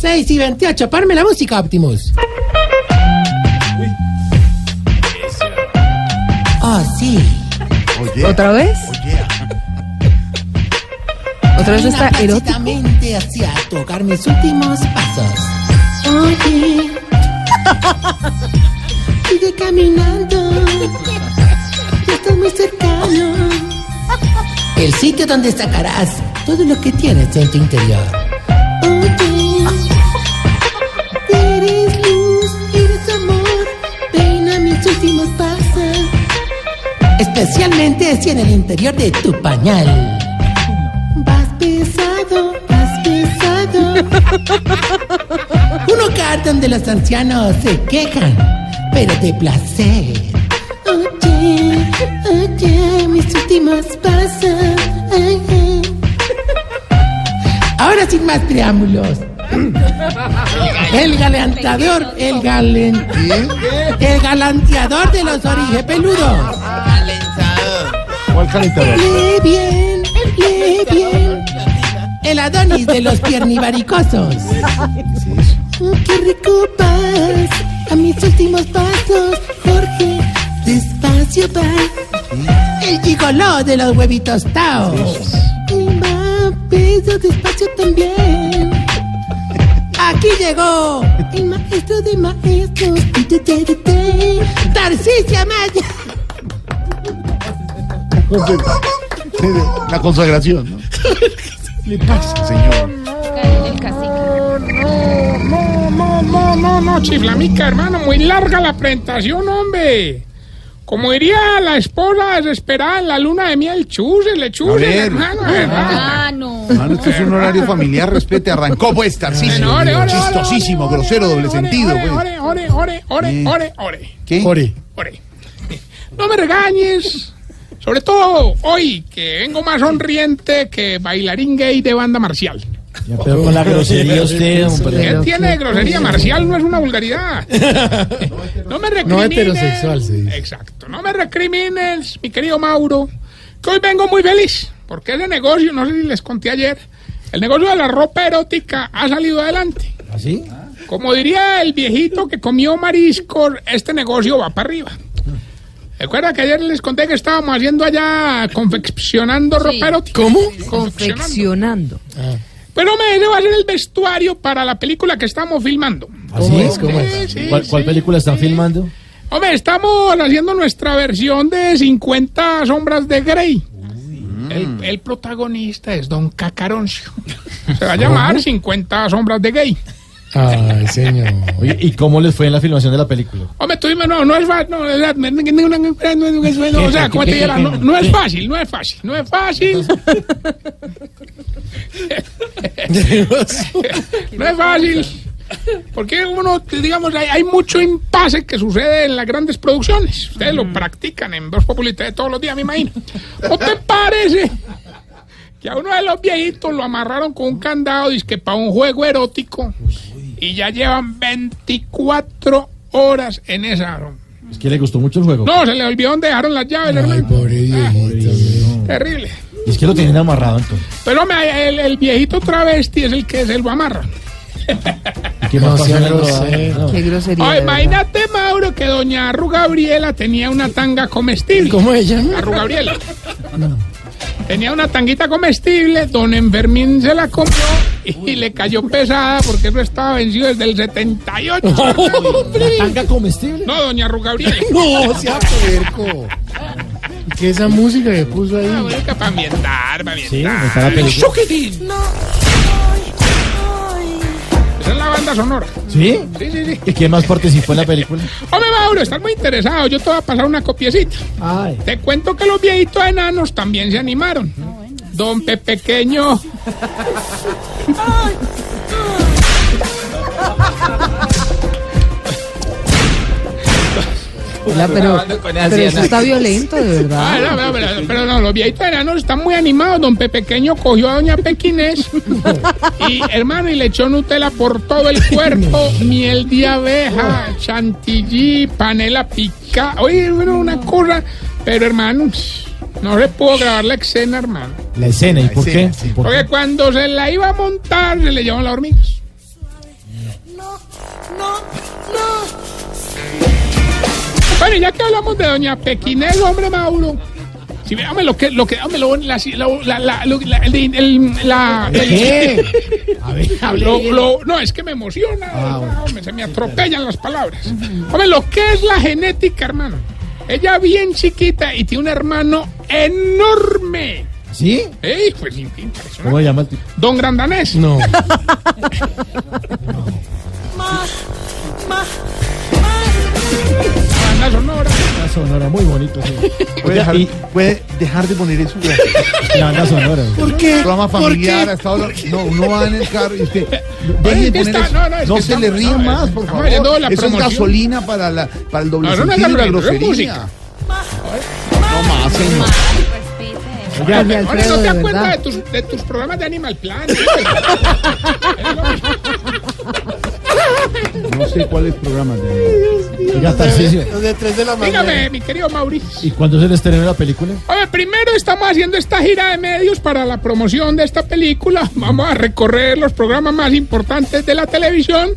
6 y 28, parme la música, Optimus. Oh, sí. ¿Otra vez? ¿Otra vez está erótico? hacia tocar mis últimos pasos. Oye. Sigue caminando. Ya estás muy cercano. El sitio donde sacarás todo lo que tienes en tu interior. Especialmente si en el interior de tu pañal. Vas pesado, vas pesado. Un hogar donde los ancianos se quejan, pero de placer. Oye, oye, mis últimos pasos. Ay, ay. Ahora sin más preámbulos. El galanteador, el galen, el galanteador de los origepeludos. ¿Cuál calentador? Lee bien, lee bien. El Adonis de los piernivaricosos. Oh, ¡Qué rico vas! A mis últimos pasos, Jorge. Despacio va. El gigoló de los huevitos taos. La consagración, ¿no? ¿Qué le pasa, señor? No, no, no, no, no, chiflamica, hermano, muy larga la presentación, hombre. Como diría la esposa desesperada en la luna de miel, chúsele, chúsele, ver. hermano. Ah, no. Mano, esto es un horario familiar, respete. Arrancó, pues. Ore, ore, ore, Chistosísimo, ore, grosero, ore, doble ore, sentido, ore, pues. Ore, ore, ore, ore, ore, ore, ¿Qué? ore. No me regañes. Sobre todo hoy, que vengo más sonriente que bailarín gay de banda marcial. Pero con la grosería usted, hombre. ¿Qué tiene de grosería? Marcial no es una vulgaridad. No me recrimines. No heterosexual, se dice. Exacto. No me recrimines, mi querido Mauro, que hoy vengo muy feliz. Porque ese negocio, no sé si les conté ayer, el negocio de la ropa erótica ha salido adelante. ¿Así? Como diría el viejito que comió mariscos, este negocio va para arriba. Recuerda que ayer les conté que estábamos haciendo allá confeccionando ropa erótica. ¿Cómo? Confeccionando. Pero me ese va a ser el vestuario para la película que estamos filmando. ¿Así? es? ¿Cómo es? Sí, ¿Cuál, sí, cuál sí. película están filmando? Hombre, estamos haciendo nuestra versión de 50 sombras de Grey. El, el protagonista es Don Cacaroncio. Se va a llamar 50 sombras de Grey. Ay, señor. Oye, ¿y cómo les fue en la filmación de la película? Hombre, tú dime, no, no es fácil, no, es- no, no, o sea, como te dijera, no, no es fácil, no es fácil, no es fácil, no es fácil, porque uno, digamos, hay, hay mucho impasse que sucede en las grandes producciones, ustedes lo practican en Voz Populi TV todos los días, me imagino, ¿no te parece que a uno de los viejitos lo amarraron con un candado, que para un juego erótico, y ya llevan 24 horas en esa... Es que le gustó mucho el juego. No, se le olvidó dónde dejaron las llaves, Ay, hermano. pobre viejito. Terrible. Es que lo tienen amarrado entonces. Pero el, el viejito travesti es el que se lo amarra. ¿Y qué más No sea. No. Qué grosería. Ay, de verdad. imagínate, Mauro, que doña Arru Gabriela tenía una tanga comestible. ¿Cómo se llama? Arru Gabriela. Tenía una tanguita comestible, don Enfermín se la comió y le cayó pesada porque eso estaba vencido desde el 78. ¿La tanga comestible? No, doña Arru Gabriela. No, sea puerco. ¿Qué esa música que puso Ah, ahí? bueno, que para ambientar, para Sí, ambientar. está la película. ¡Chuquitín! Esa es la banda sonora. ¿Sí? Sí, sí, sí. ¿Y quién más participó en la película? Hombre, Mauro, estás muy interesado. Yo te voy a pasar una copiecita. Ay. Te cuento que los viejitos enanos también se animaron. Don Pepequeño. Hola, pero, pero eso está violento, de Ah, verdad. no, pero, pero- pero no, los viejitos enanos están muy animados. Don Pepequeño cogió a Doña Pequinés y, hermano, y le echó Nutella por todo el cuerpo, miel de abeja, chantilly, panela pica. Oye, bueno, una cosa, pero hermano, no se pudo grabar la escena, hermano. La escena, ¿y por qué? escena, sí. ¿Por Porque qué? cuando se la iba a montar, se le llevan las hormigas. Bueno, ya que hablamos de doña Pequinés, hombre Mauro. Si ve, hombre, lo que, lo que, hombre, lo, la, la, la, lo- la- el, el- la- ¿Qué? A ver, lo- lo- no, es que me emociona, Ah, hombre, se me atropellan las palabras. Hombre, lo que es la genética, hermano. Ella bien chiquita y tiene un hermano enorme. ¿Sí? ¡Ey! Pues impresionante. ¿Cómo se llama el tipo? Don Grandanés. No. Banda sonora. La sonora, muy bonito, sí. ¿Puede dejar, puede dejar de poner eso? La banda sonora. ¿Por qué? Programa ¿Por familiar, qué? a esta hora. No, uno va en el carro y usted. Oye, Deje de es que poner está- eso. no, no, es No se estamos- le ríe no, más, por favor. Eso es gasolina para, la, para el doble No, no, no sentido grosería. música. No más, señor. Alfredo, no te de das cuenta de verdad. tus, de tus programas de Animal Planet. No sé cuáles programas. de- Oiga, Tarcisio. Los de 3 de la mañana. Dígame, mi querido Mauricio. ¿Y cuándo se le estrena la película? Oye, primero estamos haciendo esta gira de medios para la promoción de esta película. Vamos a recorrer los programas más importantes de la televisión.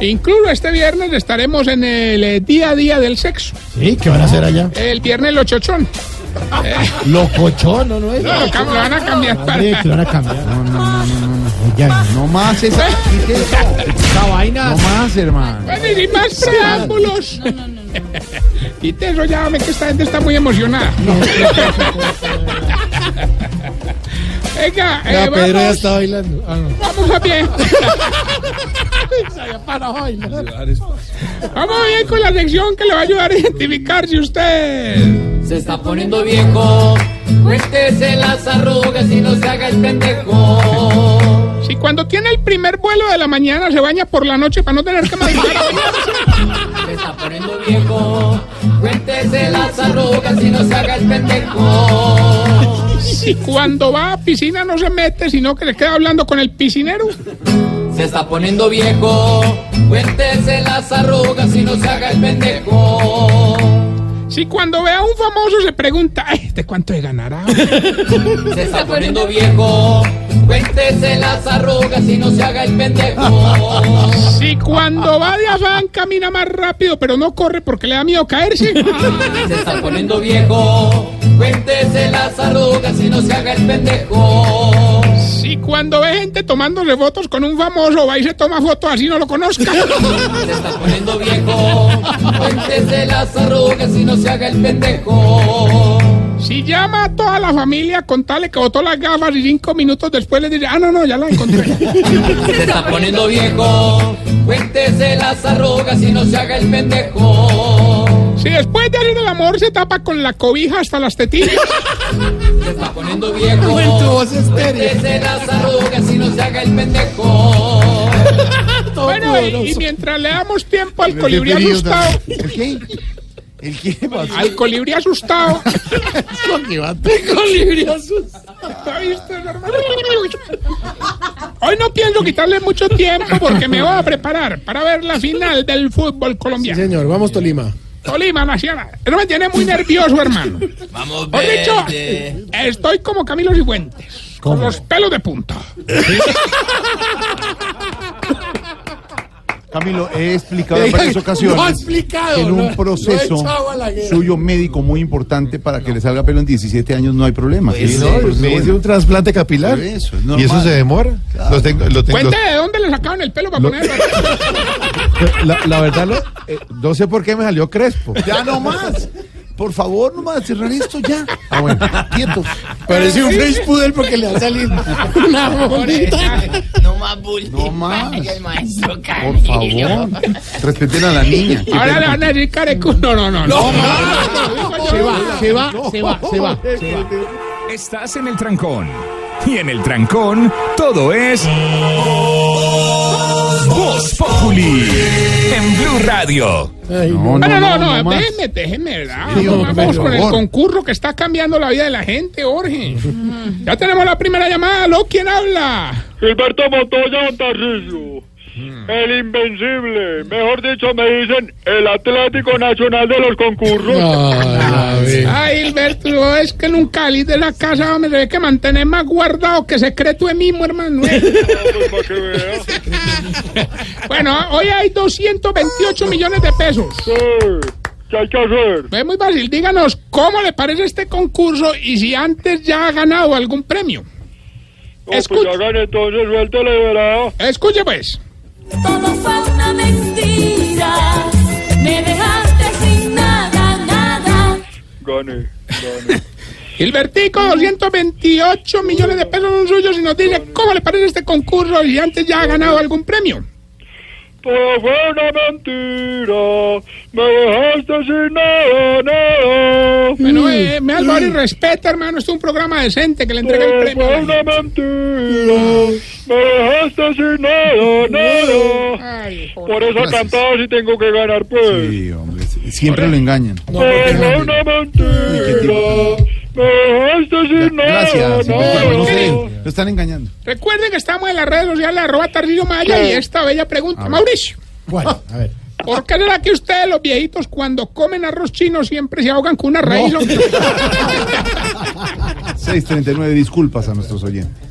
Incluso este viernes estaremos en el eh, día a día del sexo. Sí, ¿qué van a hacer allá? El viernes lo chochón. Locochón, ¿no, no es? No, lo, van a cambiar que lo van a cambiar. No, no, no, no, no. No más esa. esa vaina. No más, hermano. Bueno, más preámbulos. Quite eso ya, hombre, que esta gente está muy emocionada. Venga, eh, Ya, Pedro ya vamos, está bailando. Ah, no. vamos a bien. Vamos bien con la sección que le va a ayudar a identificar si usted... Se está poniendo viejo, cuéntese las arrugas y no se haga el pendejo. Si cuando tiene el primer vuelo de la mañana se baña por la noche para no tener que madrugar a bañarse. Se está poniendo viejo, cuéntese las arrugas y no se haga el pendejo. Si cuando va a piscina no se mete, sino que se queda hablando con el piscinero. Se está poniendo viejo, cuéntese las arrugas y no se haga el pendejo. Si cuando ve a un famoso se pregunta, "Ay, ¿este cuánto de ganará? Se está poniendo viejo, cuéntese las arrugas y no se haga el pendejo. Si cuando va de afán camina más rápido, pero no corre porque le da miedo caerse. Se está poniendo viejo, cuéntese las arrugas y no se haga el pendejo. Cuando ve gente tomándole fotos con un famoso, va y se toma fotos así no lo conozca. Se está poniendo viejo, cuéntese las arrugas y no se haga el pendejo. Si llama a toda la familia, contale que botó las gafas y cinco minutos después le dice, ah, no, no, ya la encontré. Se está poniendo viejo, cuéntese las arrugas y no se haga el pendejo. Si después de hacer el amor se tapa con la cobija hasta las tetillas. Se está poniendo viejo, En tu voz estéreo. cuéntese las arrugas y no se haga el pendejo. Bueno, y, y mientras le damos tiempo al ¿Qué colibrí asustado, ¿El qué? ¿El qué pasó? al colibrí asustado, ¿Está visto, hermano? Hoy no pienso quitarle mucho tiempo porque me voy a preparar para ver la final del fútbol Sí, colombiano. señor, vamos Tolima. Tolima Nacional. Eso me tiene muy nervioso, hermano. Vamos, Os dicho, estoy como Camilo Cifuentes. Con los pelos de punta. Camilo, he explicado en varias ocasiones no ha explicado, que en un proceso suyo médico muy importante para que le salga pelo en 17 años no hay problema. Sí, Sí, no, pues, me bueno. hice un trasplante capilar. Por eso, es y eso se demora. Lo tengo, lo tengo- Cuente de dónde le sacaban el pelo para ponerlo. la, la verdad, lo- eh, no sé por qué me salió crespo. Ya no más. Por favor, no más cerrar esto ya. Ah, bueno, quietos. Parece un French Poodle porque le ha salido una bolita. No más bullying. No más. Ay, el maestro Por favor. Respeten a la niña. Ahora le van a decir carecu. No, no, no. no. Se va, se va, se va, se va. Estás en el trancón. Y en el trancón, todo es. Voz Populi. En Blue Radio. Ay, No, No, no, no, déjeme, déjeme, ¿verdad? Sí, hombre, Vamos con el concurso que está cambiando la vida de la gente, Jorge. Ya tenemos la primera llamada. ¿Aló? ¿Quién habla? Gilberto Montoya Tarrillo. El invencible. Mejor dicho, me dicen el Atlético Nacional de los concursos. a ver. Ay, Hilberto, es que nunca salís de la casa, se ve que mantenés más guardado que secreto de mismo, hermano. ¿eh? Bueno, hoy hay 228 millones de pesos. Sí. ¿Qué hay que hacer? Es muy fácil, díganos cómo le parece este concurso y si antes ya ha ganado algún premio. No, pues hagan entonces, verá. Escuche pues. Todo fue una mentira. Me dejaste sin nada, nada. Gane, gane. Gilbertico, 228 millones de pesos son suyos y nos dice cómo le parece este concurso y si antes ya ha ganado algún premio. Todo fue una mentira. Me dejaste sin nada, nada. Bueno, eh, me das favor y respeta, hermano. Esto es un programa decente que le entrega el Todo premio. fue a la una mentira. Me dejaste sin nada, nada. Ay. Por eso cantaba si tengo que ganar, pues. Sí, hombre, sí, siempre lo engañan. Todo fue una mentira. Me dejaste sin nada, Gracias, Gilbertico, no sé, nada. lo están engañando. Recuerden que estamos en las redes sociales, arroba Tarcillo Maya, y esta bella pregunta. Mauricio, ¿Cuál? A ver. ¿por qué será que ustedes, los viejitos, cuando comen arroz chino siempre se ahogan con una raíz? hombre? 639, disculpas a nuestros oyentes.